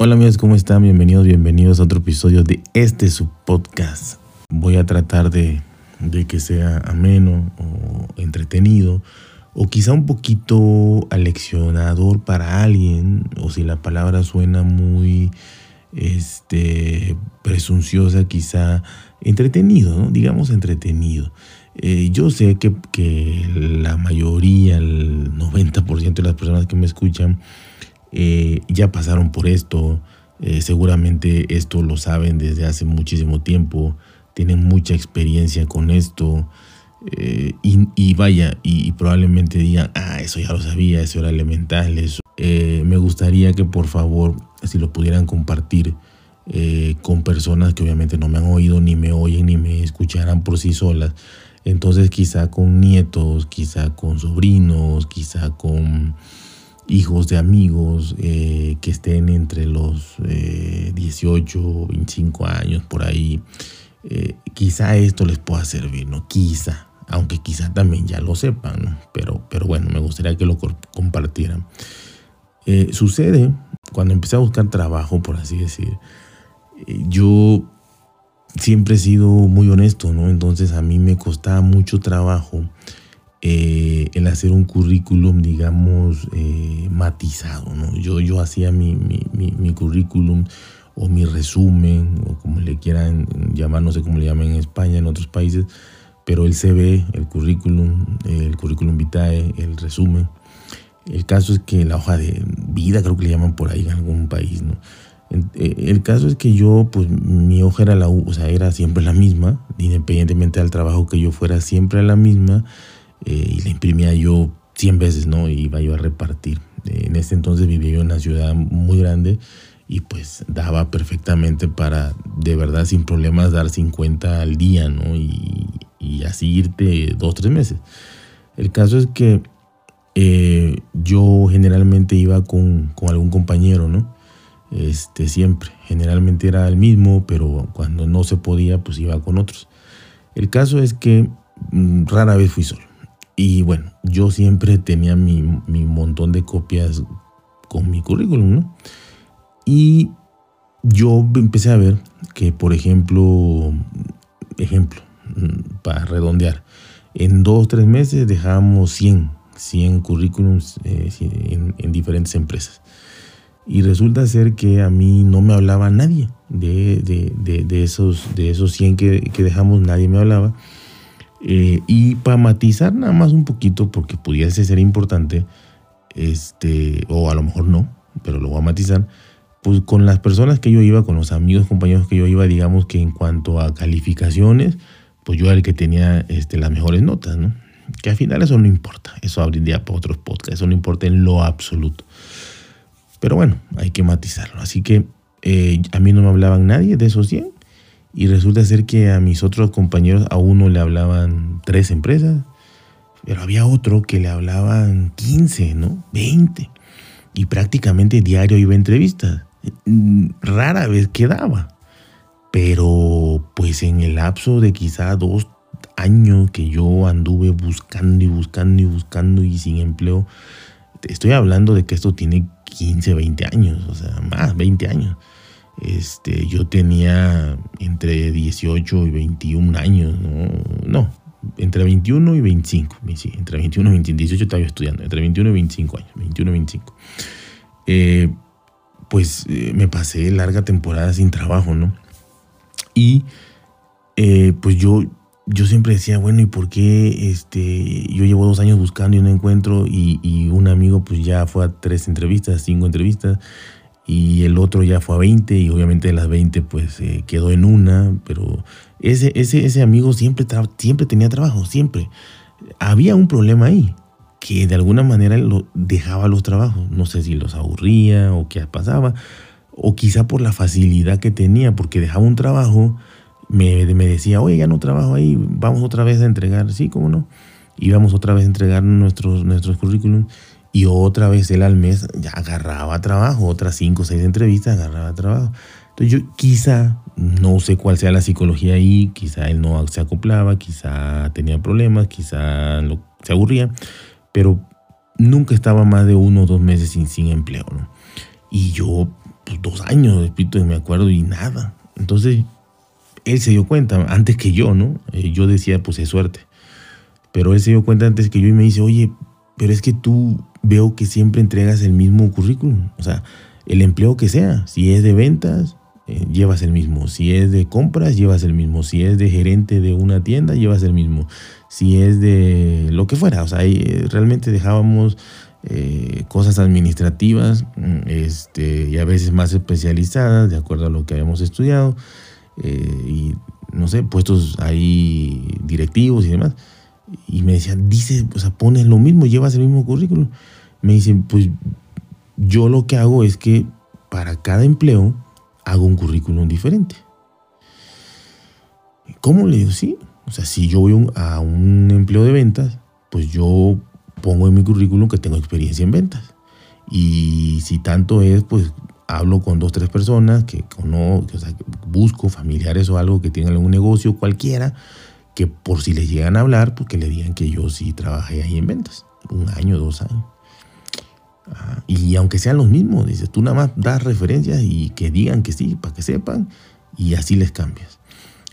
Hola amigos, ¿cómo están? Bienvenidos, bienvenidos a otro episodio de este su podcast. Voy a tratar de, que sea ameno o entretenido o quizá un poquito aleccionador para alguien o si la palabra suena muy este, presunciosa, quizá entretenido, digamos entretenido. Eh, yo sé que, que la mayoría, el 90% de las personas que me escuchan, eh, ya pasaron por esto, eh, seguramente esto lo saben desde hace muchísimo tiempo, tienen mucha experiencia con esto. Eh, y, vaya, y, probablemente digan, ah, eso ya lo sabía, eso era elemental, eso. me gustaría que por favor, si lo pudieran compartir con personas que obviamente no me han oído, ni me oyen, ni me escucharán por sí solas, entonces quizá con nietos, quizá con sobrinos, quizá con hijos de amigos eh, que estén entre los 18 o 25 años por ahí, eh, quizá esto les pueda servir, ¿no? Quizá, aunque quizá también ya lo sepan, ¿no? pero, pero bueno, me gustaría que lo compartieran. Eh, sucede cuando empecé a buscar trabajo, por así decir, yo siempre he sido muy honesto, ¿no? Entonces a mí me costaba mucho trabajo eh, el hacer un currículum, digamos, eh, matizado. ¿no? Yo, yo hacía mi, mi, mi, currículum o mi resumen, o como le quieran llamar, no sé cómo le llaman en España, en otros países, pero el CV, el currículum, el currículum vitae, el resumen. El caso es que la hoja de vida, creo que le llaman por ahí en algún país, ¿no? Eh, el caso es que yo, pues mi hoja era la, o sea, era siempre la misma, independientemente del trabajo que yo fuera, siempre la misma. Eh, y la imprimía yo 100 veces, ¿no? Y iba yo a repartir. en ese entonces vivía yo en una ciudad muy grande y pues daba perfectamente para de verdad sin problemas dar 50 al día, ¿no? Y, así irte dos, tres meses. El caso es que eh, yo generalmente iba con, con, algún compañero, ¿no? Este, siempre. Generalmente era el mismo, pero cuando no se podía, pues iba con otros. El caso es que mm, rara vez fui solo. Y bueno, yo siempre tenía mi, montón de copias con mi currículum, ¿no? Y yo empecé a ver que, por ejemplo, ejemplo, mm, para redondear, en dos o tres meses dejábamos 100, 100 currículums eh, en, diferentes empresas. Y resulta ser que a mí no me hablaba nadie de, esos, de esos 100 que, que dejamos, nadie me hablaba. Eh, y para matizar nada más un poquito, porque pudiese ser importante, este, o a lo mejor no, pero lo voy a matizar, pues con las personas que yo iba, con los amigos, compañeros que yo iba, digamos que en cuanto a calificaciones, pues yo era el que tenía este, las mejores notas, ¿no? Que al final eso no importa, eso abriría para otros podcasts, eso no importa en lo absoluto. Pero bueno, hay que matizarlo. Así que eh, a mí no me hablaban nadie de esos 100 y resulta ser que a mis otros compañeros, a uno le hablaban tres empresas, pero había otro que le hablaban 15, ¿no? 20. Y prácticamente diario iba a entrevistas. Rara vez quedaba. Pero pues en el lapso de quizá dos años que yo anduve buscando y buscando y buscando y sin empleo, estoy hablando de que esto tiene 15, 20 años, o sea, más, 20 años. Este, yo tenía entre 18 y 21 años, no, entre 21 y 25, sí, entre 21 y 25, 18 estaba estudiando, entre 21 y 25 años, 21 y 25. Eh, pues eh, me pasé larga temporada sin trabajo, ¿no? Y eh, pues yo, yo siempre decía, bueno, ¿y por qué este, yo llevo dos años buscando y no encuentro? Y, y un amigo pues ya fue a tres entrevistas, cinco entrevistas y el otro ya fue a 20 y obviamente de las 20 pues eh, quedó en una, pero ese, ese, ese amigo siempre, siempre tenía trabajo, siempre. Había un problema ahí, que de alguna manera lo dejaba los trabajos, no sé si los aburría o qué pasaba, o quizá por la facilidad que tenía, porque dejaba un trabajo, me, me decía, oye, ya no trabajo ahí, vamos otra vez a entregar, sí, cómo no, íbamos otra vez a entregar nuestros, nuestros currículums y otra vez él al mes ya agarraba trabajo, otras cinco o seis entrevistas agarraba trabajo. Entonces yo quizá, no sé cuál sea la psicología ahí, quizá él no se acoplaba, quizá tenía problemas, quizá se aburría, pero nunca estaba más de uno o dos meses sin, sin empleo. ¿no? Y yo pues, dos años, repito, me acuerdo, y nada. Entonces, él se dio cuenta, antes que yo, ¿no? Eh, yo decía, pues es suerte. Pero él se dio cuenta antes que yo y me dice, oye, pero es que tú veo que siempre entregas el mismo currículum. O sea, el empleo que sea, si es de ventas, eh, llevas el mismo. Si es de compras, llevas el mismo. Si es de gerente de una tienda, llevas el mismo. Si es de lo que fuera. O sea, ahí realmente dejábamos eh, cosas administrativas mm, este, y a veces más especializadas, de acuerdo a lo que habíamos estudiado. Eh, y no sé, puestos ahí directivos y demás. Y me decían, dice, o sea, pones lo mismo, llevas el mismo currículum. Me dicen, pues yo lo que hago es que para cada empleo hago un currículum diferente. ¿Cómo le digo? Sí. O sea, si yo voy a un empleo de ventas, pues yo pongo en mi currículum que tengo experiencia en ventas. Y si tanto es, pues hablo con dos, tres personas que, no, o sea, busco familiares o algo que tengan algún negocio cualquiera, que por si les llegan a hablar, pues que le digan que yo sí trabajé ahí en ventas, un año, dos años. Y aunque sean los mismos, dices, tú nada más das referencias y que digan que sí, para que sepan, y así les cambias.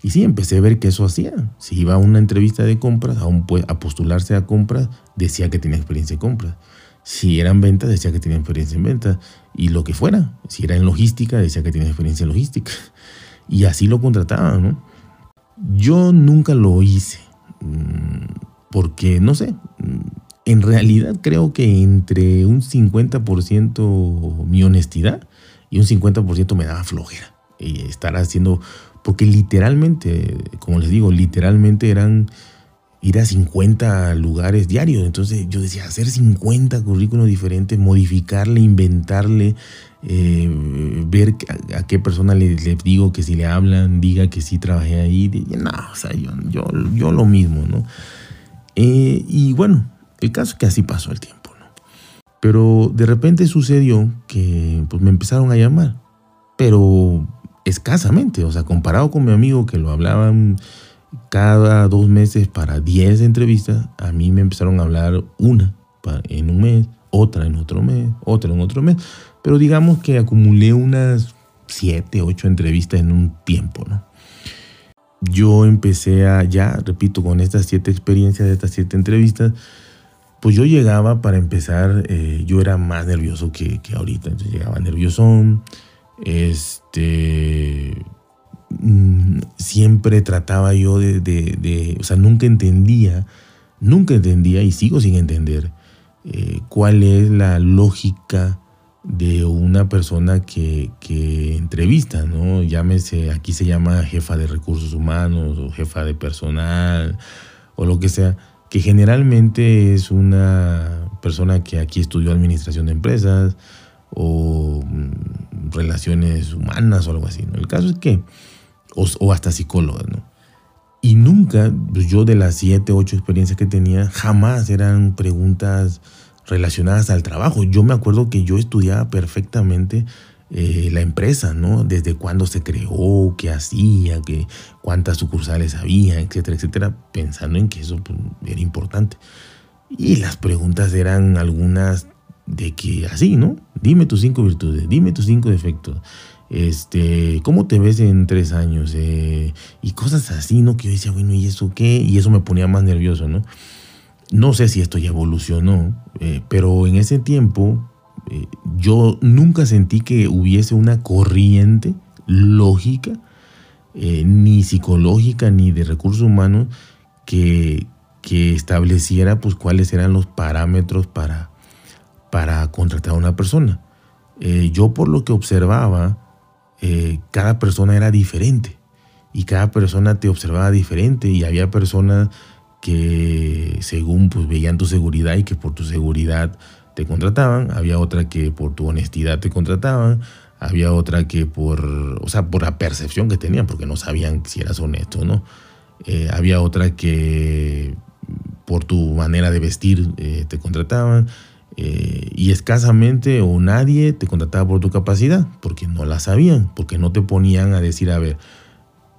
Y sí, empecé a ver que eso hacía. Si iba a una entrevista de compras, a, un, a postularse a compras, decía que tenía experiencia en compras. Si eran ventas, decía que tenía experiencia en ventas. Y lo que fuera. Si era en logística, decía que tenía experiencia en logística. Y así lo contrataban, ¿no? Yo nunca lo hice. Mm, porque, no sé, mm, en realidad creo que entre un 50% mi honestidad y un 50% me daba flojera. Y estar haciendo, porque literalmente, como les digo, literalmente eran ir a 50 lugares diarios. Entonces yo decía, hacer 50 currículos diferentes, modificarle, inventarle, eh, ver a, qué persona le, digo que si le hablan, diga que sí trabajé ahí. No, o sea, yo, yo, lo mismo, ¿no? Eh, y bueno, el caso es que así pasó el tiempo, ¿no? Pero de repente sucedió que pues, me empezaron a llamar, pero escasamente, o sea, comparado con mi amigo que lo hablaban cada dos meses para 10 entrevistas, a mí me empezaron a hablar una en un mes, otra en otro mes, otra en otro mes. Pero digamos que acumulé unas 7, 8 entrevistas en un tiempo, ¿no? Yo empecé a, ya, repito, con estas siete experiencias, estas siete entrevistas, pues yo llegaba para empezar, eh, yo era más nervioso que, que ahorita, entonces llegaba nerviosón, este, Mm, siempre trataba yo de, o sea, nunca entendía, nunca entendía y sigo sin entender eh, cuál es la lógica de una persona que, que, entrevista, ¿no? Llámese, aquí se llama jefa de recursos humanos o jefa de personal o lo que sea, que generalmente es una persona que aquí estudió administración de empresas o mm, relaciones humanas o algo así, ¿no? El caso es que o, hasta psicólogas, ¿no? Y nunca, pues, yo de las siete, ocho experiencias que tenía, jamás eran preguntas relacionadas al trabajo. Yo me acuerdo que yo estudiaba perfectamente eh, la empresa, ¿no? Desde cuándo se creó, qué hacía, qué, cuántas sucursales había, etcétera, etcétera, pensando en que eso pues, era importante. Y las preguntas eran algunas de que así, ¿no? Dime tus cinco virtudes, dime tus cinco defectos, este, ¿cómo te ves en tres años? Eh, y cosas así, ¿no? Que yo decía, bueno, ¿y eso qué? Y eso me ponía más nervioso, ¿no? No sé si esto ya evolucionó, eh, pero en ese tiempo eh, yo nunca sentí que hubiese una corriente lógica, ni psicológica, ni de recursos humanos, que, que estableciera pues cuáles eran los parámetros para, para contratar a una persona. yo por lo que observaba, eh, cada persona era diferente y cada persona te observaba diferente y había personas que según pues veían tu seguridad y que por tu seguridad te contrataban, había otra que por tu honestidad te contrataban, había otra que por, o sea, por la percepción que tenían, porque no sabían si eras honesto no. Eh, había otra que por tu manera de vestir eh, te contrataban. Eh, y escasamente o nadie te contrataba por tu capacidad, porque no la sabían, porque no te ponían a decir, a ver,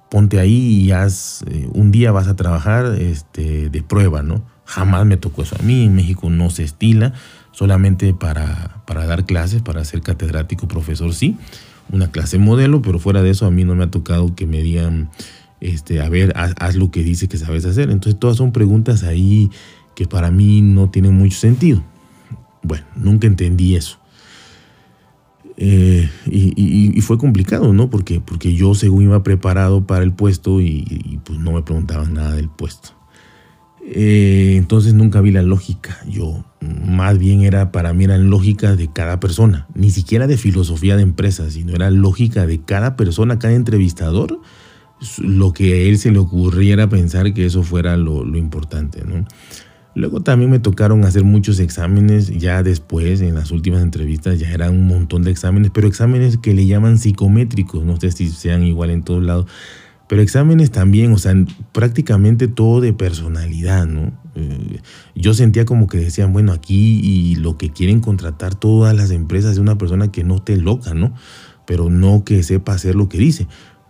ponte ahí y haz, eh, un día vas a trabajar este, de prueba, ¿no? Jamás me tocó eso a mí, en México no se estila, solamente para, para dar clases, para ser catedrático, profesor, sí, una clase modelo, pero fuera de eso a mí no me ha tocado que me digan, este, a ver, haz, lo que dice que sabes hacer. Entonces todas son preguntas ahí que para mí no tienen mucho sentido. Bueno, nunca entendí eso. Eh, y, fue complicado, ¿no? Porque, porque yo según iba preparado para el puesto y, pues no me preguntaban nada del puesto. Eh, entonces nunca vi la lógica. Yo más bien era para mí era lógica de cada persona, ni siquiera de filosofía de empresa, sino era lógica de cada persona, cada entrevistador, lo que a él se le ocurriera pensar que eso fuera lo, lo importante, ¿no? Luego también me tocaron hacer muchos exámenes, ya después, en las últimas entrevistas, ya eran un montón de exámenes, pero exámenes que le llaman psicométricos, no sé si sean igual en todos lados, pero exámenes también, o sea, prácticamente todo de personalidad, ¿no? Eh, yo sentía como que decían, bueno, aquí y lo que quieren contratar todas las empresas es una persona que no esté loca, ¿no? Pero no que sepa hacer lo que dice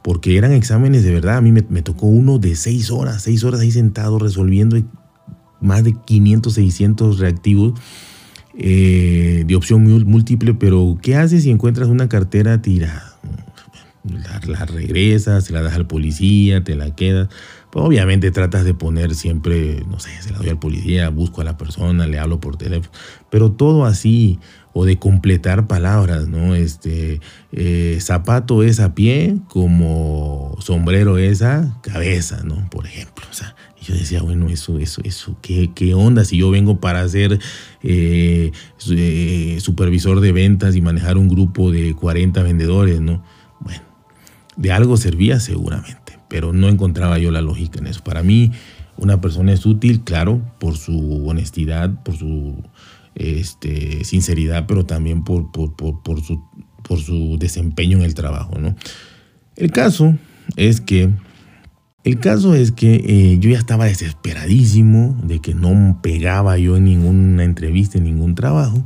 porque eran exámenes de verdad. A mí me, tocó uno de seis horas, seis horas ahí sentado resolviendo más de 500, 600 reactivos eh, de opción múltiple, pero ¿qué haces si encuentras una cartera tirada? La, regresas, se la das al policía, te la quedas. Pues obviamente tratas de poner siempre, no sé, se la doy al policía, busco a la persona, le hablo por teléfono, pero todo así, o de completar palabras, ¿no? Este, eh, zapato es a pie como sombrero es a cabeza, ¿no? Por ejemplo, o sea, yo decía, bueno, eso, eso, eso, ¿qué, qué onda? Si yo vengo para ser eh, eh, supervisor de ventas y manejar un grupo de 40 vendedores, ¿no? Bueno, de algo servía seguramente, pero no encontraba yo la lógica en eso. Para mí, una persona es útil, claro, por su honestidad, por su este, sinceridad, pero también por, su desempeño en el trabajo, ¿no? El caso es que el caso es que eh, yo ya estaba desesperadísimo de que no pegaba yo en ninguna entrevista, en ningún trabajo.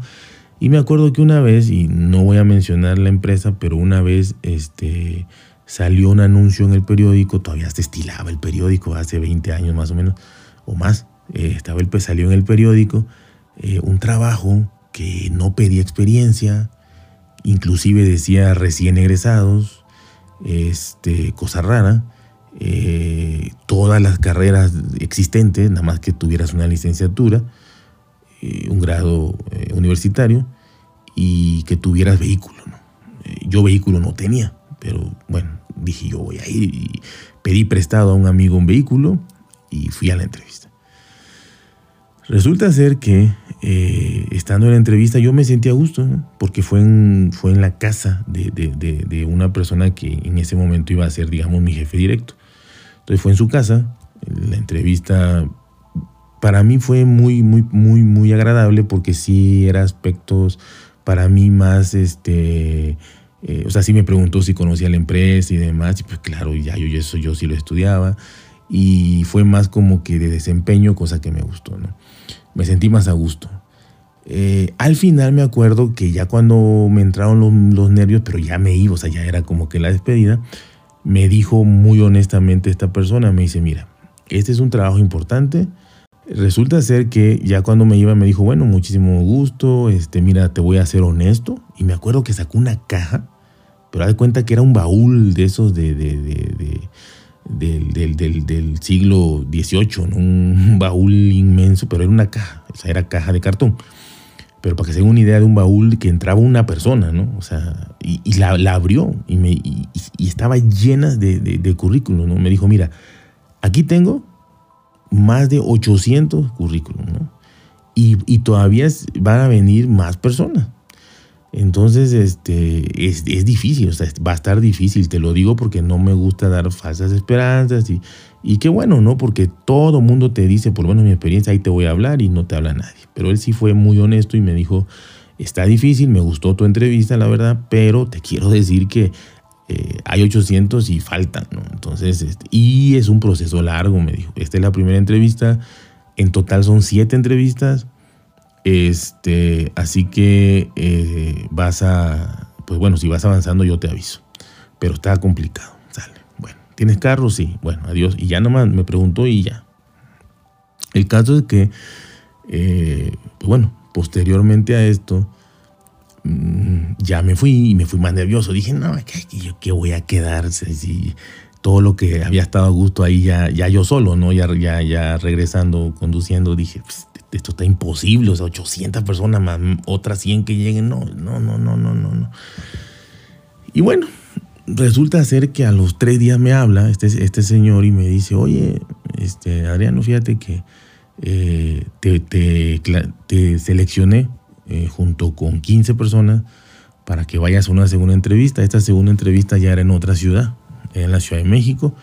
Y me acuerdo que una vez, y no voy a mencionar la empresa, pero una vez este, salió un anuncio en el periódico, todavía se estilaba el periódico, hace 20 años más o menos, o más, eh, estaba el, salió en el periódico eh, un trabajo que no pedía experiencia, inclusive decía recién egresados, este, cosa rara eh, todas las carreras existentes, nada más que tuvieras una licenciatura, eh, un grado eh, universitario y que tuvieras vehículo. yo vehículo no tenía, pero bueno, dije yo voy a ir y pedí prestado a un amigo un vehículo y fui a la entrevista. Resulta ser que estando en la entrevista yo me sentí a gusto, porque fue en, fue en la casa de, de, de, una persona que en ese momento iba a ser, digamos, mi jefe directo. Entonces fue en su casa, la entrevista para mí fue muy, muy, muy, muy agradable porque sí era aspectos para mí más, este, eh, o sea, sí me preguntó si conocía la empresa y demás, y pues claro, ya yo eso yo sí lo estudiaba, y fue más como que de desempeño, cosa que me gustó, ¿no? Me sentí más a gusto. Eh, al final me acuerdo que ya cuando me entraron los, los nervios, pero ya me iba, o sea, ya era como que la despedida, me dijo muy honestamente esta persona, me dice, mira, este es un trabajo importante. Resulta ser que ya cuando me iba me dijo, bueno, muchísimo gusto, este, mira, te voy a ser honesto. Y me acuerdo que sacó una caja, pero de cuenta que era un baúl de esos de, del, siglo XVIII, un baúl inmenso, pero era una caja, o sea, era caja de cartón pero para que se den una idea de un baúl que entraba una persona, ¿no? O sea, y, la, abrió y, me, y, estaba llena de, de, currículum, ¿no? Me dijo, mira, aquí tengo más de 800 currículum, ¿no? Y, y todavía van a venir más personas. Entonces, este, es, es, difícil, o sea, va a estar difícil, te lo digo porque no me gusta dar falsas esperanzas y, y qué bueno, ¿no? Porque todo mundo te dice, por lo mi experiencia, ahí te voy a hablar y no te habla nadie. Pero él sí fue muy honesto y me dijo, está difícil, me gustó tu entrevista, la verdad, pero te quiero decir que eh, hay 800 y faltan, ¿no? Entonces, este, y es un proceso largo, me dijo. Esta es la primera entrevista, en total son siete entrevistas este, así que eh, vas a, pues bueno, si vas avanzando yo te aviso. Pero está complicado, sale. Bueno, ¿tienes carro? Sí. Bueno, adiós. Y ya nomás me preguntó y ya. El caso es que, eh, pues bueno, posteriormente a esto, mm, ya me fui y me fui más nervioso. Dije, no, ¿qué, qué voy a quedarse? Si todo lo que había estado a gusto ahí ya, ya yo solo, ¿no? Ya, ya, ya regresando, conduciendo, dije, esto está imposible, o sea, 800 personas más otras 100 que lleguen, no, no, no, no, no, no, no. Y bueno, resulta ser que a los tres días me habla este, este señor y me dice, oye, este, Adriano, fíjate que eh, te, te, seleccioné eh, junto con 15 personas para que vayas a una segunda entrevista. Esta segunda entrevista ya era en otra ciudad, en la Ciudad de México,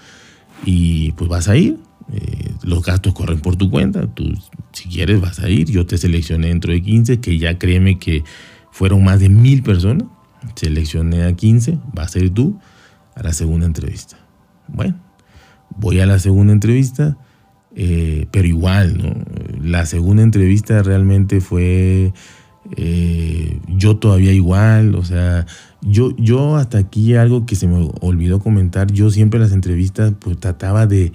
y pues vas a ir. Eh, los gastos corren por tu cuenta. Tú, si quieres, vas a ir. Yo te seleccioné dentro de 15, que ya créeme que fueron más de mil personas. Seleccioné a 15, vas a ir tú a la segunda entrevista. Bueno, voy a la segunda entrevista, eh, pero igual, ¿no? La segunda entrevista realmente fue eh, yo todavía igual, o sea, yo, yo hasta aquí algo que se me olvidó comentar, yo siempre en las entrevistas pues trataba de,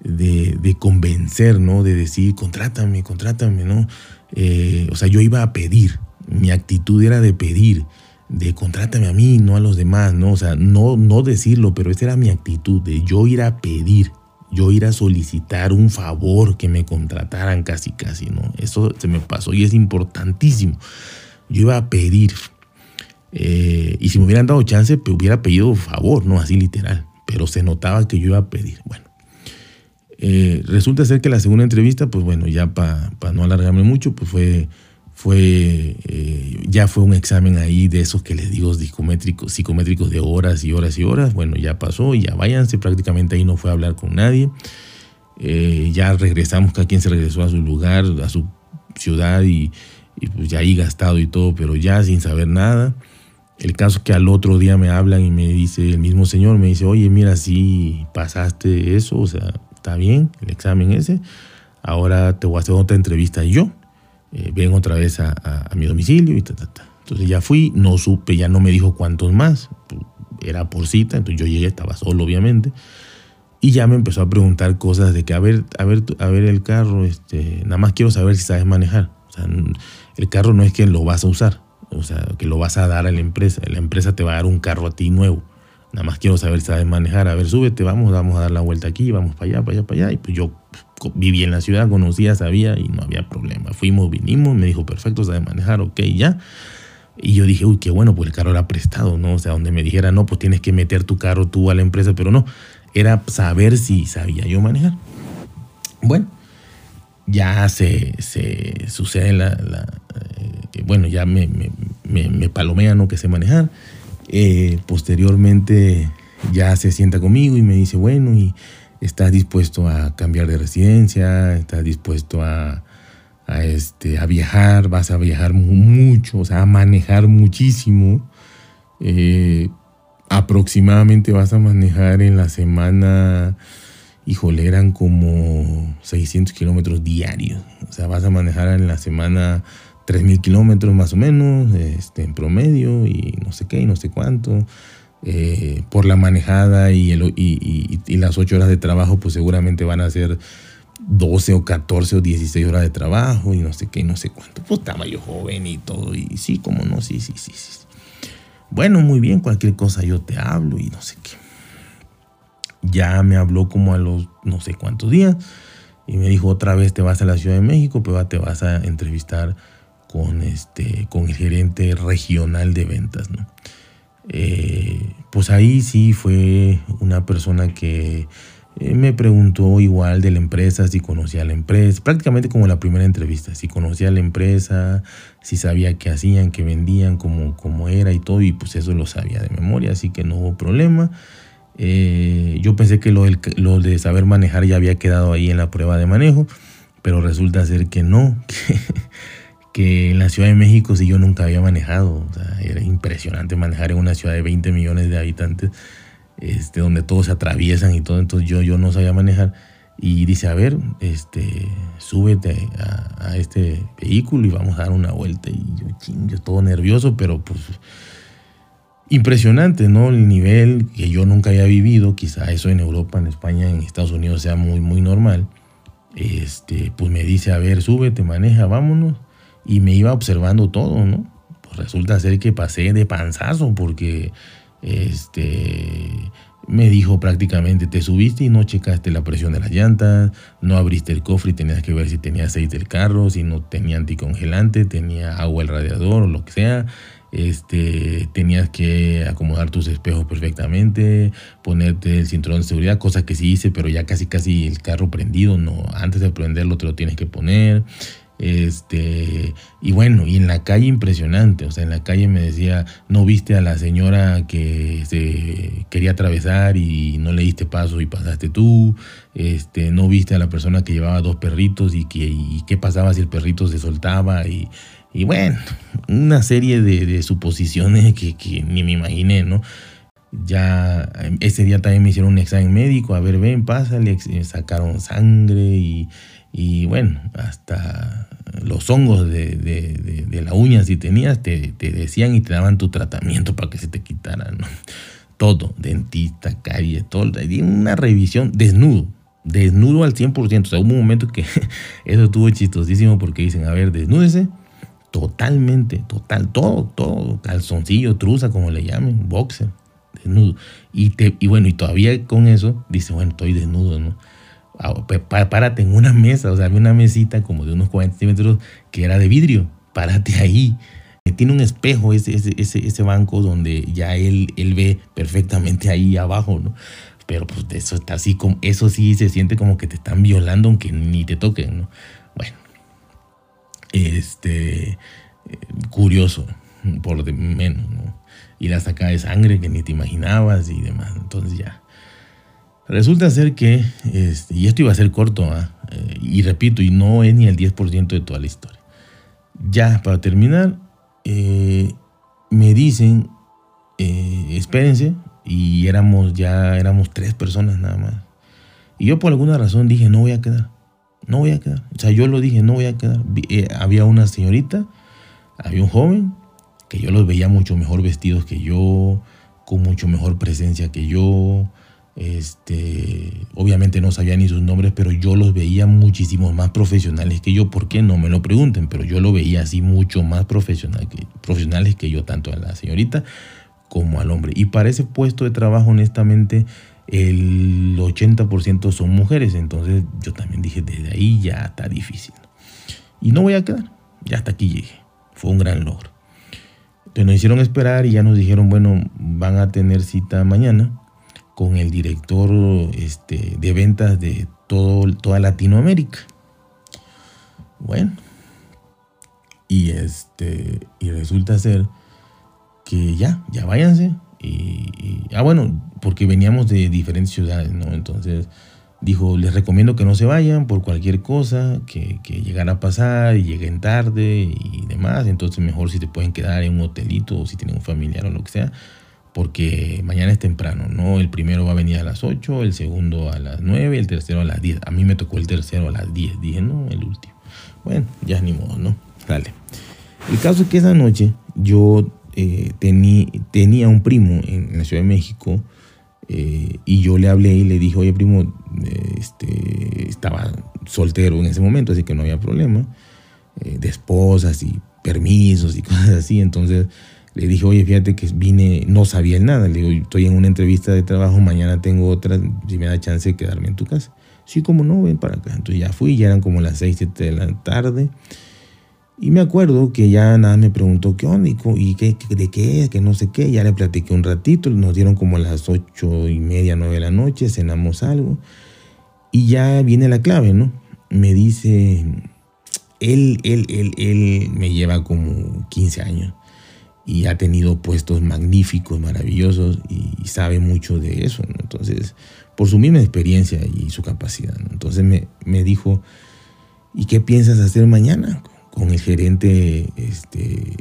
de, convencer, ¿no? De decir, contrátame, contrátame, ¿no? Eh, o sea, yo iba a pedir, mi actitud era de pedir, de contrátame a mí, no a los demás, ¿no? O sea, no, no decirlo, pero esa era mi actitud, de yo ir a pedir, yo ir a solicitar un favor, que me contrataran casi, casi, ¿no? Eso se me pasó y es importantísimo. Yo iba a pedir. Eh, y si me hubieran dado chance, pues hubiera pedido favor, ¿no? Así literal. Pero se notaba que yo iba a pedir. Bueno, eh, resulta ser que la segunda entrevista, pues bueno, ya para no alargarme mucho, pues fue, fue eh, ya fue un examen ahí de esos que les digo psicométricos, psicométricos de horas y horas y horas. Bueno, ya pasó, ya váyanse, prácticamente ahí no fue a hablar con nadie. Eh, ya regresamos, cada quien se regresó a su lugar, a su ciudad y, y pues ya ahí gastado y todo, pero ya sin saber nada. El caso que al otro día me hablan y me dice, el mismo señor me dice, oye, mira, si pasaste eso, o sea, está bien el examen ese, ahora te voy a hacer otra entrevista y yo. Eh, otra vez a, mi domicilio y ta, ta, ta. Entonces ya fui, no supe, ya no me dijo cuántos más, era por cita, entonces yo llegué, estaba solo obviamente, y ya me empezó a preguntar cosas de que, a ver, a ver, a ver el carro, este, nada más quiero saber si sabes manejar. El carro no es que lo vas a usar, o sea, que lo vas a dar a la empresa, la empresa te va a dar un carro a ti nuevo. Nada más quiero saber sabes manejar. A ver, súbete, vamos, vamos a dar la vuelta aquí, vamos para allá, para allá, para allá. Y pues yo vivía en la ciudad, conocía, sabía y no había problema. Fuimos, vinimos, me dijo, perfecto, sabes manejar, ok, ya. Y yo dije, uy, qué bueno, pues el carro era prestado, ¿no? O sea, donde me dijera, no, pues tienes que meter tu carro tú a la empresa, pero no, era saber si sabía yo manejar. Bueno, ya se, se sucede la, eh, bueno, ya me, me, me, me palomea, ¿no? Que sé manejar. Eh, posteriormente ya se sienta conmigo y me dice, bueno, y estás dispuesto a cambiar de residencia, estás dispuesto a, este, a viajar, vas a viajar mucho, o sea, a manejar muchísimo. Eh, aproximadamente vas a manejar en la semana, híjole, eran como 600 kilómetros diarios. O sea, vas a manejar en la semana 3.000 kilómetros más o menos, este, en promedio, y no sé qué, y no sé cuánto. Eh, por la manejada y, el, y, y, las 8 horas de trabajo, pues seguramente van a ser 12 o 14 o 16 horas de trabajo y no sé qué, y no sé cuánto. Pues estaba yo joven y todo, y sí, como no, sí, sí, sí, sí. Bueno, muy bien, cualquier cosa yo te hablo y no sé qué. Ya me habló como a los no sé cuántos días y me dijo otra vez te vas a la Ciudad de México, pero te vas a entrevistar con, este, con el gerente regional de ventas. ¿no? Eh, pues ahí sí fue una persona que eh, me preguntó igual de la empresa, si conocía la empresa, prácticamente como la primera entrevista, si conocía la empresa, si sabía qué hacían, qué vendían, cómo, cómo era y todo, y pues eso lo sabía de memoria, así que no hubo problema. Eh, yo pensé que lo, lo de saber manejar ya había quedado ahí en la prueba de manejo, pero resulta ser que no, que en la Ciudad de México si yo nunca había manejado. O sea, era impresionante manejar en una ciudad de 20 millones de habitantes, este, donde todos se atraviesan y todo. Entonces yo, yo no sabía manejar. Y dice, a ver, este, súbete a, este vehículo y vamos a dar una vuelta. Y yo, ching, yo todo nervioso, pero pues impresionante, ¿no? El nivel que yo nunca había vivido, quizá eso en Europa, en España, en Estados Unidos sea muy, muy normal. Este, pues me dice, a ver, súbete, maneja, vámonos y me iba observando todo, ¿no? Pues resulta ser que pasé de panzazo porque este me dijo prácticamente, te subiste y no checaste la presión de las llantas, no abriste el cofre y tenías que ver si tenía aceite el carro, si no tenía anticongelante, tenía agua el radiador o lo que sea. Este, tenías que acomodar tus espejos perfectamente, ponerte el cinturón de seguridad, cosa que sí hice, pero ya casi casi el carro prendido, no, antes de prenderlo te lo tienes que poner. Este, y bueno, y en la calle impresionante, o sea, en la calle me decía, no viste a la señora que se quería atravesar y no le diste paso y pasaste tú, este, no viste a la persona que llevaba dos perritos y, que, qué pasaba si el perrito se soltaba y, y bueno, una serie de, suposiciones que, ni me imaginé, ¿no? Ya ese día también me hicieron un examen médico, a ver, ven, pásale, sacaron sangre y y bueno, hasta los hongos de, la uña, si tenías, te, decían y te daban tu tratamiento para que se te quitaran. Todo, dentista, calle, todo. Una revisión desnudo, desnudo al 100%. O sea, hubo un momento que eso estuvo chistosísimo porque dicen, a ver, desnúdese totalmente, total, todo, todo, calzoncillo, truza, como le llamen, boxer, desnudo. Y, te, y bueno, y todavía con eso, dice, bueno, estoy desnudo, ¿no? Ah, párate en una mesa, o sea, había una mesita como de unos 40 centímetros que era de vidrio, párate ahí. Tiene un espejo ese, ese, ese, banco donde ya él, él ve perfectamente ahí abajo, ¿no? Pero pues eso está así, como, eso sí se siente como que te están violando aunque ni te toquen, ¿no? Bueno, este, eh, curioso, por de menos, ¿no? Y la sacada de sangre que ni te imaginabas y demás, entonces ya Resulta ser que, este, y esto iba a ser corto, ¿ah? eh, y repito, y no es ni el 10% de toda la historia. Ya, para terminar, eh, me dicen, eh, espérense, y éramos ya, éramos tres personas nada más. Y yo por alguna razón dije, no voy a quedar, no voy a quedar. O sea, yo lo dije, no voy a quedar. había una señorita, había un joven, que yo los veía mucho mejor vestidos que yo, con mucho mejor presencia que yo, este, obviamente no sabía ni sus nombres, pero yo los veía muchísimo más profesionales que yo. ¿Por qué? No me lo pregunten, pero yo lo veía así mucho más profesional profesionales que yo, tanto a la señorita como al hombre. Y para ese puesto de trabajo, honestamente, el 80% son mujeres. Entonces yo también dije, desde ahí ya está difícil. Y no voy a quedar. Ya hasta aquí llegué. Fue un gran logro. Entonces nos hicieron esperar y ya nos dijeron, bueno, van a tener cita mañana con el director este, de ventas de todo, toda Latinoamérica. Bueno, y, este, y resulta ser que ya, ya váyanse. Ah, bueno, porque veníamos de diferentes ciudades, ¿no? Entonces dijo, les recomiendo que no se vayan por cualquier cosa, que, que llegara a pasar y lleguen tarde y demás. Entonces mejor si te pueden quedar en un hotelito o si tienen un familiar o lo que sea, porque mañana es temprano, ¿no? El primero va a venir a las 8, el segundo a las 9, el tercero a las 10. A mí me tocó el tercero a las 10, dije, no, el último. Bueno, ya ni modo, ¿no? Dale. El caso es que esa noche yo eh, tenía un primo en, la Ciudad de México eh, y yo le hablé y le dije, oye primo, eh, este, estaba soltero en ese momento, así que no había problema, de esposas y permisos y cosas así, entonces le dije, oye, fíjate que vine, no sabía nada. Le digo, estoy en una entrevista de trabajo, mañana tengo otra, si me da chance de quedarme en tu casa. Sí, como no, ven para acá. Entonces ya fui, ya eran como las 6, 7 de la tarde. Y me acuerdo que ya nada me preguntó qué onda y, qué, de qué es, que no sé qué. Ya le platiqué un ratito, nos dieron como las 8 y media, 9 de la noche, cenamos algo. Y ya viene la clave, ¿no? Me dice, él, él, él, él me lleva como 15 años y ha tenido puestos magníficos, maravillosos y, sabe mucho de eso. Entonces, por su misma experiencia y su capacidad. Entonces me, me, dijo, ¿y qué piensas hacer mañana con el gerente este,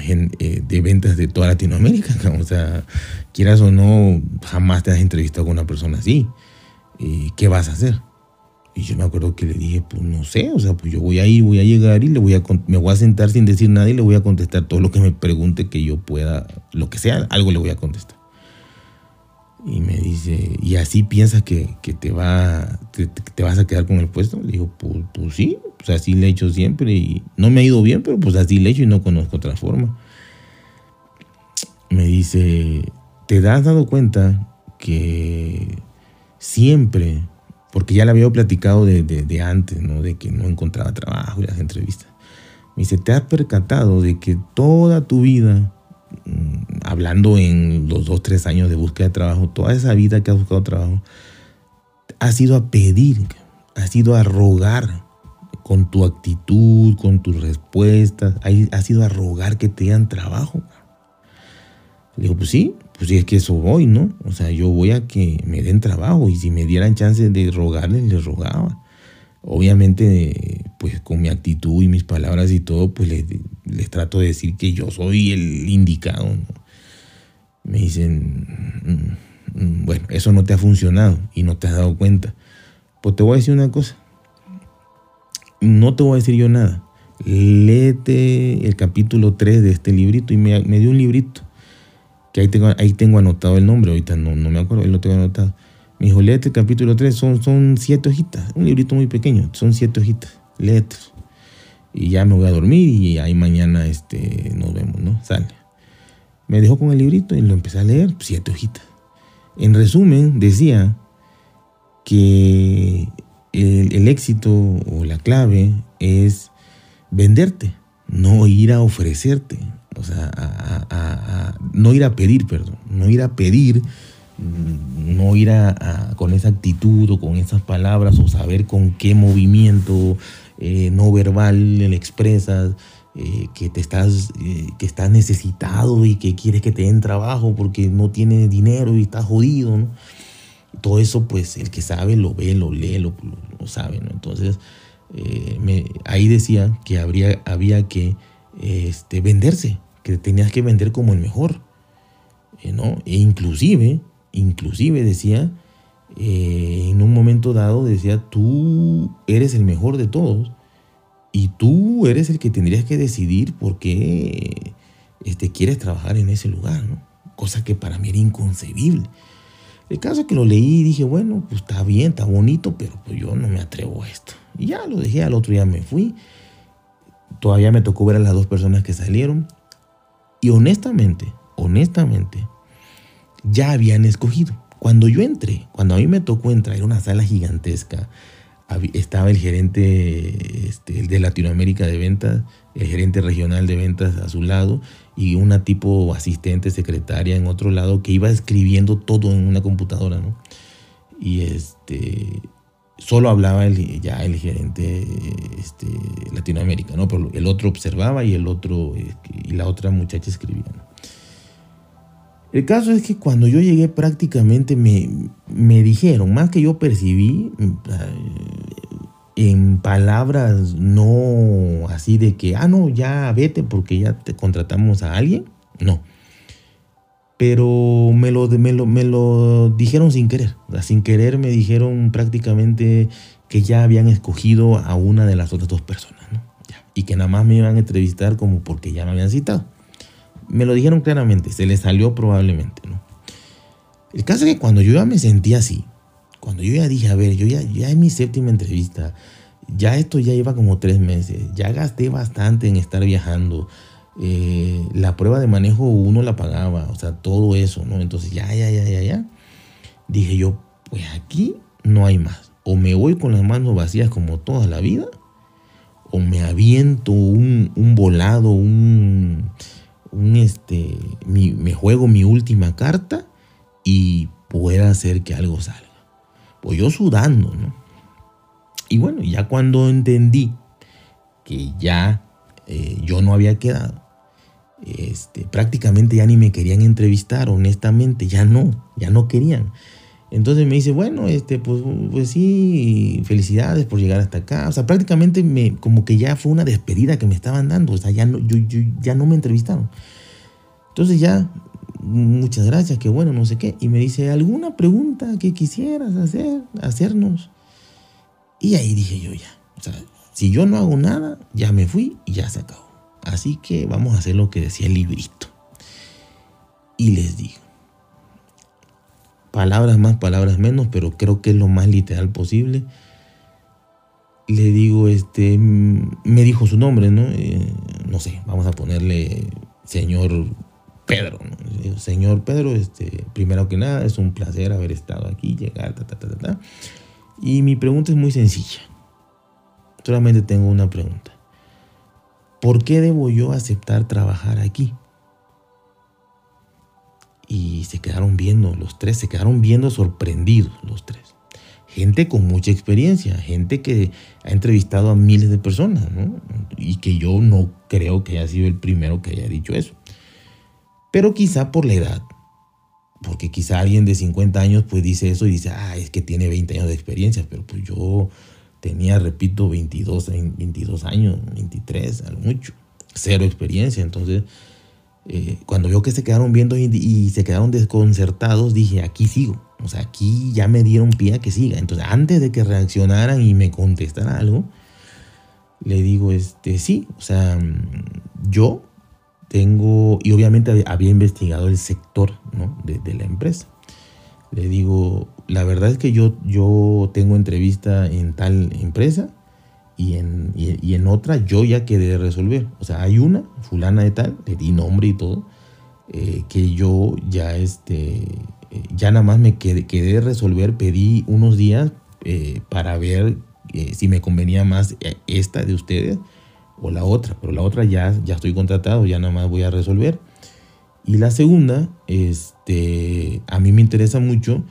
eh, de ventas de toda Latinoamérica? O sea, quieras o no, jamás te has entrevistado con una persona así. Eh, ¿Qué vas a hacer? Y yo me acuerdo que le dije, pues no sé, o sea, pues yo voy a ir, voy a llegar y le voy a, me voy a sentar sin decir nada y le voy a contestar todo lo que me pregunte que yo pueda, lo que sea, algo le voy a contestar. Y me dice, ¿y así piensas que, te, va, te, vas a quedar con el puesto? Le digo, pues, pues sí, pues así le he hecho siempre y no me ha ido bien, pero pues así le he hecho y no conozco otra forma. Me dice, ¿te has dado cuenta que siempre, porque ya le había platicado de, antes, ¿no? De que no encontraba trabajo y las entrevistas. Me dice, ¿te has percatado de que toda tu vida, mm, hablando en los dos, tres años de búsqueda de trabajo, toda esa vida que has buscado trabajo, ha sido a pedir, ha sido a rogar con tu actitud, con tus respuestas, ha sido a rogar que te den trabajo. Le digo, pues sí, pues es que eso voy, ¿no? O sea, yo voy a que me den trabajo y si me dieran chance de rogarles, les rogaba. Obviamente, pues con mi actitud y mis palabras y todo, pues les, trato de decir que yo soy el indicado. Me dicen, mm, mm, bueno, eso no te ha funcionado y no te has dado cuenta. Pues te voy a decir una cosa. No te voy a decir yo nada. Léete el capítulo 3 de este librito y me, me dio un librito que ahí tengo, ahí tengo anotado el nombre, ahorita no, no me acuerdo, ahí lo tengo anotado. Mi hijo, léete el capítulo 3, son, son siete hojitas, un librito muy pequeño, son siete hojitas, léete. Y ya me voy a dormir y ahí mañana este, nos vemos, ¿no? Sale. Me dejó con el librito y lo empecé a leer, siete hojitas. En resumen, decía que el, el éxito o la clave es venderte, no ir a ofrecerte. O sea, a, no ir a pedir, perdón, no ir a pedir, no ir a, con esa actitud o con esas palabras o saber con qué movimiento eh, no verbal le expresas eh, que te estás, eh, que estás necesitado y que quieres que te den trabajo porque no tienes dinero y estás jodido, ¿no? Todo eso, pues el que sabe lo ve, lo lee, lo, lo sabe, ¿no? Entonces, ahí decía que habría, había que este, venderse, que tenías que vender como el mejor. Eh, ¿no? E inclusive, inclusive decía, eh, en un momento dado decía, tú eres el mejor de todos y tú eres el que tendrías que decidir por qué este, quieres trabajar en ese lugar, ¿no? Cosa que para mí era inconcebible. El caso es que lo leí y dije, bueno, pues está bien, está bonito, pero pues yo no me atrevo a esto. Y ya lo dejé, al otro día me fui. Todavía me tocó ver a las dos personas que salieron. Y honestamente, honestamente, ya habían escogido. Cuando yo entré, cuando a mí me tocó entrar, era una sala gigantesca. Estaba el gerente este, de Latinoamérica de ventas, el gerente regional de ventas a su lado y una tipo asistente, secretaria en otro lado que iba escribiendo todo en una computadora, ¿no? Y este, solo hablaba el, ya el gerente este, Latinoamérica, ¿no? Pero el otro observaba y el otro y la otra muchacha escribía. El caso es que cuando yo llegué prácticamente me, me dijeron, más que yo percibí, eh, en palabras no así de que, ah, no, ya vete porque ya te contratamos a alguien, no pero me lo, me lo, me lo dijeron sin querer. sin querer me dijeron prácticamente que ya habían escogido a una de las otras dos personas, ¿no? Y que nada más me iban a entrevistar como porque ya me habían citado. Me lo dijeron claramente, se les salió probablemente, ¿no? El caso es que cuando yo ya me sentí así, cuando yo ya dije, a ver, yo ya, ya en mi séptima entrevista, ya esto ya lleva como tres meses, ya gasté bastante en estar viajando, eh, la prueba de manejo uno la pagaba, o sea, todo eso, ¿no? Entonces, ya, ya, ya, ya, ya. Dije yo, pues aquí no hay más. O me voy con las manos vacías como toda la vida, o me aviento un, volado, un, un este, me juego mi última carta y pueda hacer que algo salga. Pues yo sudando, ¿no? Y bueno, ya cuando entendí que ya eh, yo no había quedado, este, prácticamente ya ni me querían entrevistar, honestamente, ya no, ya no querían. Entonces me dice, bueno, este, pues, pues sí, felicidades por llegar hasta acá. O sea, prácticamente me, como que ya fue una despedida que me estaban dando. O sea, ya no, yo, ya no me entrevistaron. Entonces ya, muchas gracias, qué bueno, no sé qué. Y me dice, ¿alguna pregunta que quisieras hacer, hacernos? Y ahí dije yo ya, o sea, si yo no hago nada, ya me fui y ya se acabó. Así que vamos a hacer lo que decía el librito. Y les digo, palabras más, palabras menos, pero creo que es lo más literal posible. le digo, este, me dijo su nombre, ¿no? Eh, no sé, vamos a ponerle señor Pedro. Señor Pedro, este, primero que nada, es un placer haber estado aquí, llegar, ta, ta, ta, ta, ta. Y mi pregunta es muy sencilla. Solamente tengo una pregunta. ¿Por qué debo yo aceptar trabajar aquí? Y se quedaron viendo, los tres se quedaron viendo sorprendidos, los tres. Gente con mucha experiencia, gente que ha entrevistado a miles de personas, ¿no? Y que yo no creo que haya sido el primero que haya dicho eso. Pero quizá por la edad, porque quizá alguien de 50 años pues dice eso y dice, ah, es que tiene 20 años de experiencia, pero pues yo tenía, repito, 22, 22 años, 23, algo mucho, cero experiencia. Entonces, eh, cuando veo que se quedaron viendo y, se quedaron desconcertados, dije, aquí sigo. O sea, aquí ya me dieron pie a que siga. Entonces, antes de que reaccionaran y me contestaran algo, le digo, este, sí, o sea, yo tengo, y obviamente había investigado el sector ¿no? de, de la empresa. Le digo, la verdad es que yo, yo tengo entrevista en tal empresa y en, y, en otra yo ya quedé resolver. O sea, hay una, fulana de tal, le di nombre y todo, eh, que yo ya, este, eh, ya nada más me quedé, quedé resolver, pedí unos días eh, para ver si me convenía más esta de ustedes o la otra, pero la otra ya, ya estoy contratado, ya nada más voy a resolver. Y la segunda, este, a mí me interesa mucho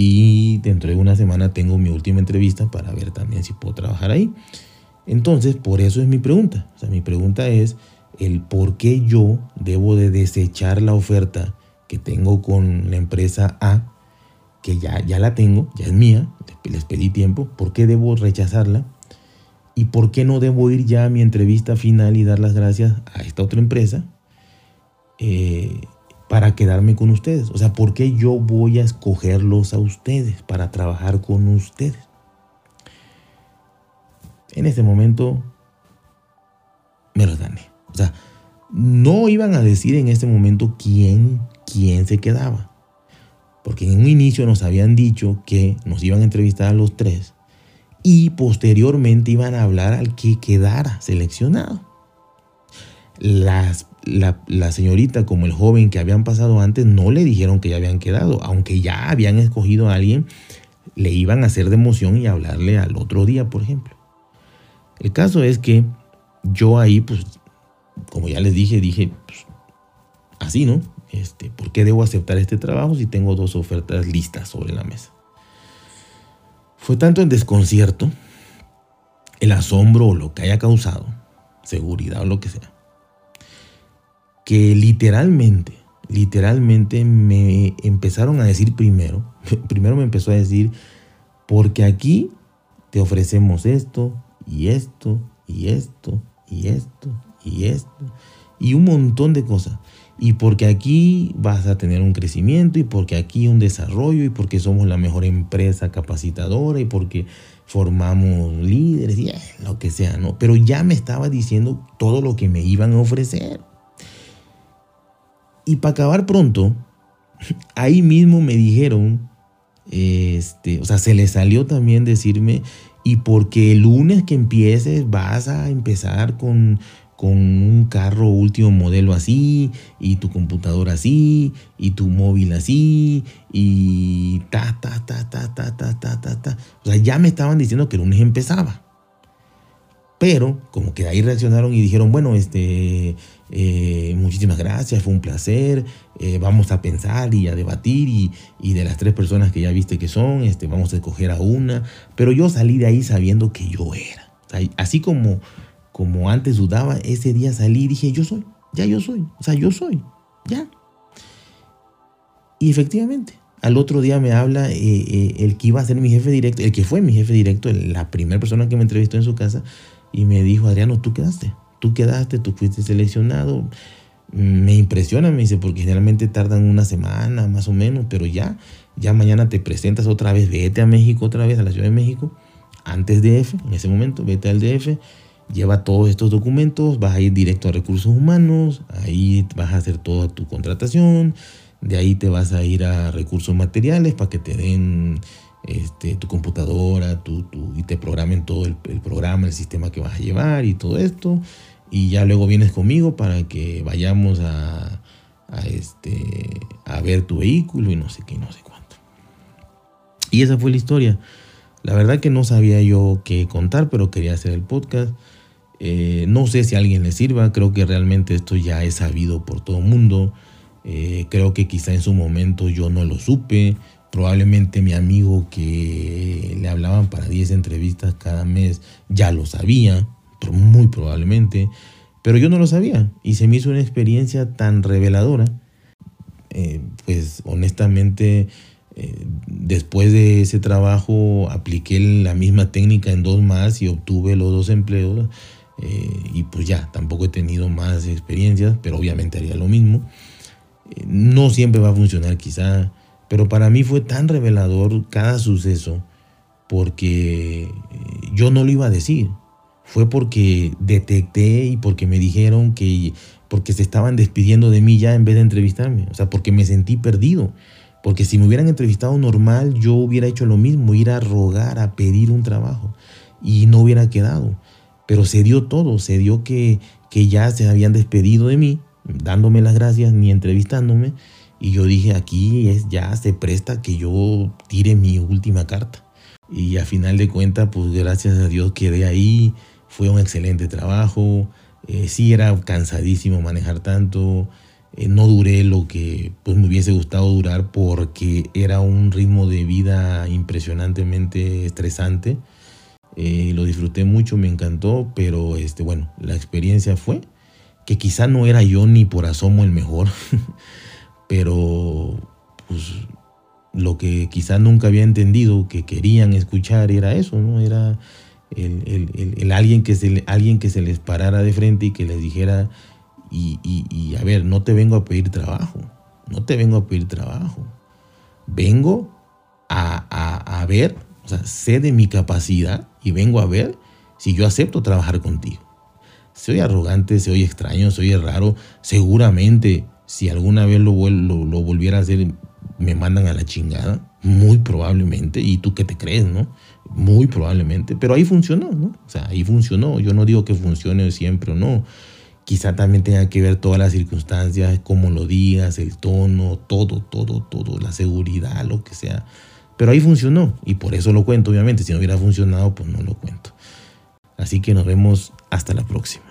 y dentro de una semana tengo mi última entrevista para ver también si puedo trabajar ahí. Entonces, por eso es mi pregunta. O sea, mi pregunta es el por qué yo debo de desechar la oferta que tengo con la empresa A, que ya, ya la tengo, ya es mía, les pedí tiempo, ¿por qué debo rechazarla? ¿Y por qué no debo ir ya a mi entrevista final y dar las gracias a esta otra empresa? Eh, para quedarme con ustedes. O sea, ¿por qué yo voy a escogerlos a ustedes para trabajar con ustedes? En ese momento me los gané. O sea, no iban a decir en ese momento quién, quién se quedaba. Porque en un inicio nos habían dicho que nos iban a entrevistar a los tres y posteriormente iban a hablar al que quedara seleccionado. Las la, señorita como el joven que habían pasado antes no le dijeron que ya habían quedado, aunque ya habían escogido a alguien, le iban a hacer de emoción y hablarle al otro día, por ejemplo. El caso es que yo ahí, pues, como ya les dije, dije, pues, así, ¿no? Este, ¿Por qué debo aceptar este trabajo si tengo dos ofertas listas sobre la mesa? Fue tanto el desconcierto, el asombro o lo que haya causado, seguridad o lo que sea, que literalmente, literalmente me empezaron a decir primero, primero me empezó a decir, porque aquí te ofrecemos esto y esto y esto y esto y esto y un montón de cosas. Y porque aquí vas a tener un crecimiento y porque aquí un desarrollo y porque somos la mejor empresa capacitadora y porque formamos líderes y lo que sea, ¿no? Pero ya me estaba diciendo todo lo que me iban a ofrecer. Y para acabar pronto, ahí mismo me dijeron, este, o sea, se le salió también decirme, y porque el lunes que empieces vas a empezar con, con un carro último modelo así, y tu computadora así, y tu móvil así, y ta, ta, ta, ta, ta, ta, ta, ta, ta. O sea, ya me estaban diciendo que el lunes empezaba. Pero como que ahí reaccionaron y dijeron, bueno, este, eh, muchísimas gracias, fue un placer, eh, vamos a pensar y a debatir y, de las tres personas que ya viste que son, este, vamos a escoger a una. Pero yo salí de ahí sabiendo que yo era. así como, como antes dudaba, ese día salí y dije, yo soy, ya yo soy, o sea, yo soy, ya. Y efectivamente, al otro día me habla eh, el que iba a ser mi jefe directo, el que fue mi jefe directo, la primera persona que me entrevistó en su casa, y me dijo, Adriano, tú quedaste, tú quedaste, tú fuiste seleccionado. Me impresiona, me dice, porque generalmente tardan una semana más o menos, pero ya, ya mañana te presentas otra vez, vete a México otra vez, a la Ciudad de México, antes de DF, en ese momento, vete al DF, lleva todos estos documentos, vas a ir directo a recursos humanos, ahí vas a hacer toda tu contratación, de ahí te vas a ir a recursos materiales para que te den este, tu computadora, tu, y te programen todo el, programa, el sistema que vas a llevar y todo esto. Y ya luego vienes conmigo para que vayamos a, este, a ver tu vehículo y no sé qué, no sé cuánto. Y esa fue la historia. La verdad que no sabía yo qué contar, pero quería hacer el podcast. Eh, no sé si a alguien le sirva, creo que realmente esto ya es sabido por todo el mundo. Eh, creo que quizá en su momento yo no lo supe. Probablemente mi amigo que le hablaban para 10 entrevistas cada mes ya lo sabía, muy probablemente, pero yo no lo sabía y se me hizo una experiencia tan reveladora. Eh, pues honestamente, después de ese trabajo apliqué la misma técnica en dos más y obtuve los dos empleos eh, y pues ya, tampoco he tenido más experiencias, pero obviamente haría lo mismo. Eh, no siempre va a funcionar quizá, pero para mí fue tan revelador cada suceso porque eh, yo no lo iba a decir. Fue porque detecté y porque me dijeron que porque se estaban despidiendo de mí ya en vez de entrevistarme. O sea, porque me sentí perdido. Porque si me hubieran entrevistado normal, yo hubiera hecho lo mismo, ir a rogar, a pedir un trabajo. Y no hubiera quedado. Pero se dio todo, se dio que, que ya se habían despedido de mí, dándome las gracias ni entrevistándome. Y yo dije, aquí es, ya se presta que yo tire mi última carta. Y a final de cuentas, pues gracias a Dios quedé ahí. Fue un excelente trabajo. Eh, sí era cansadísimo manejar tanto. Eh, no duré lo que pues, me hubiese gustado durar porque era un ritmo de vida impresionantemente estresante. Eh, lo disfruté mucho, me encantó, pero este, bueno, la experiencia fue que quizá no era yo ni por asomo el mejor, pero pues lo que quizá nunca había entendido que querían escuchar era eso, ¿no? Era el, alguien, que se, alguien que se les parara de frente y que les dijera, y, y a ver, no te vengo a pedir trabajo, no te vengo a pedir trabajo, vengo a, a, a ver o sea, sé de mi capacidad y vengo a ver si yo acepto trabajar contigo. Soy arrogante, soy extraño, soy raro. Seguramente, si alguna vez lo, lo, lo volviera a hacer, me mandan a la chingada. Muy probablemente. ¿Y tú qué te crees, no? Muy probablemente. Pero ahí funcionó, ¿no? O sea, ahí funcionó. Yo no digo que funcione siempre o no. Quizá también tenga que ver todas las circunstancias, cómo lo digas, el tono, todo, todo, todo, la seguridad, lo que sea. Pero ahí funcionó y por eso lo cuento, obviamente. Si no hubiera funcionado, pues no lo cuento. Así que nos vemos hasta la próxima.